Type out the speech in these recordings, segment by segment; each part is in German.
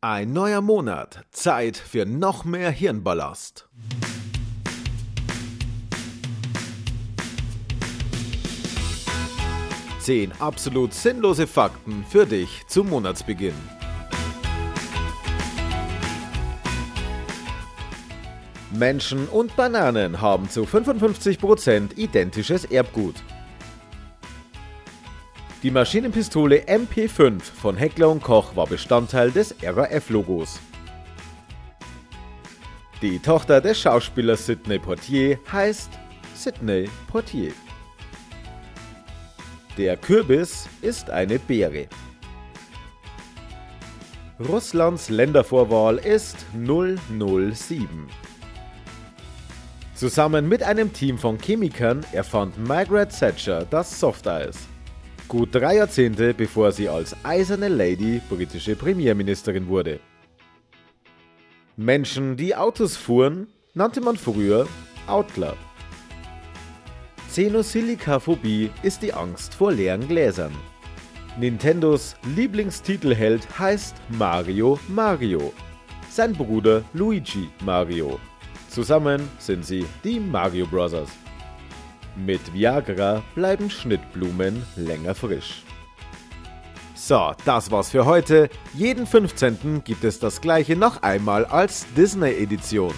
Ein neuer Monat, Zeit für noch mehr Hirnballast. Zehn absolut sinnlose Fakten für dich zum Monatsbeginn. Menschen und Bananen haben zu 55% identisches Erbgut. Die Maschinenpistole MP5 von Heckler & Koch war Bestandteil des RAF-Logos. Die Tochter des Schauspielers Sidney Portier heißt Sidney Portier. Der Kürbis ist eine Beere. Russlands Ländervorwahl ist 007. Zusammen mit einem Team von Chemikern erfand Margaret Thatcher das Softeis. Gut drei Jahrzehnte bevor sie als Eiserne Lady britische Premierministerin wurde. Menschen, die Autos fuhren, nannte man früher Outler. Xenosilikaphobie ist die Angst vor leeren Gläsern. Nintendos Lieblingstitelheld heißt Mario Mario. Sein Bruder Luigi Mario. Zusammen sind sie die Mario Brothers. Mit Viagra bleiben Schnittblumen länger frisch. So, das war's für heute. Jeden 15. gibt es das gleiche noch einmal als Disney-Edition.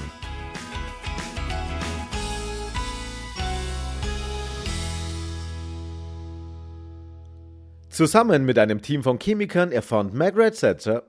Zusammen mit einem Team von Chemikern erfand Margaret Thatcher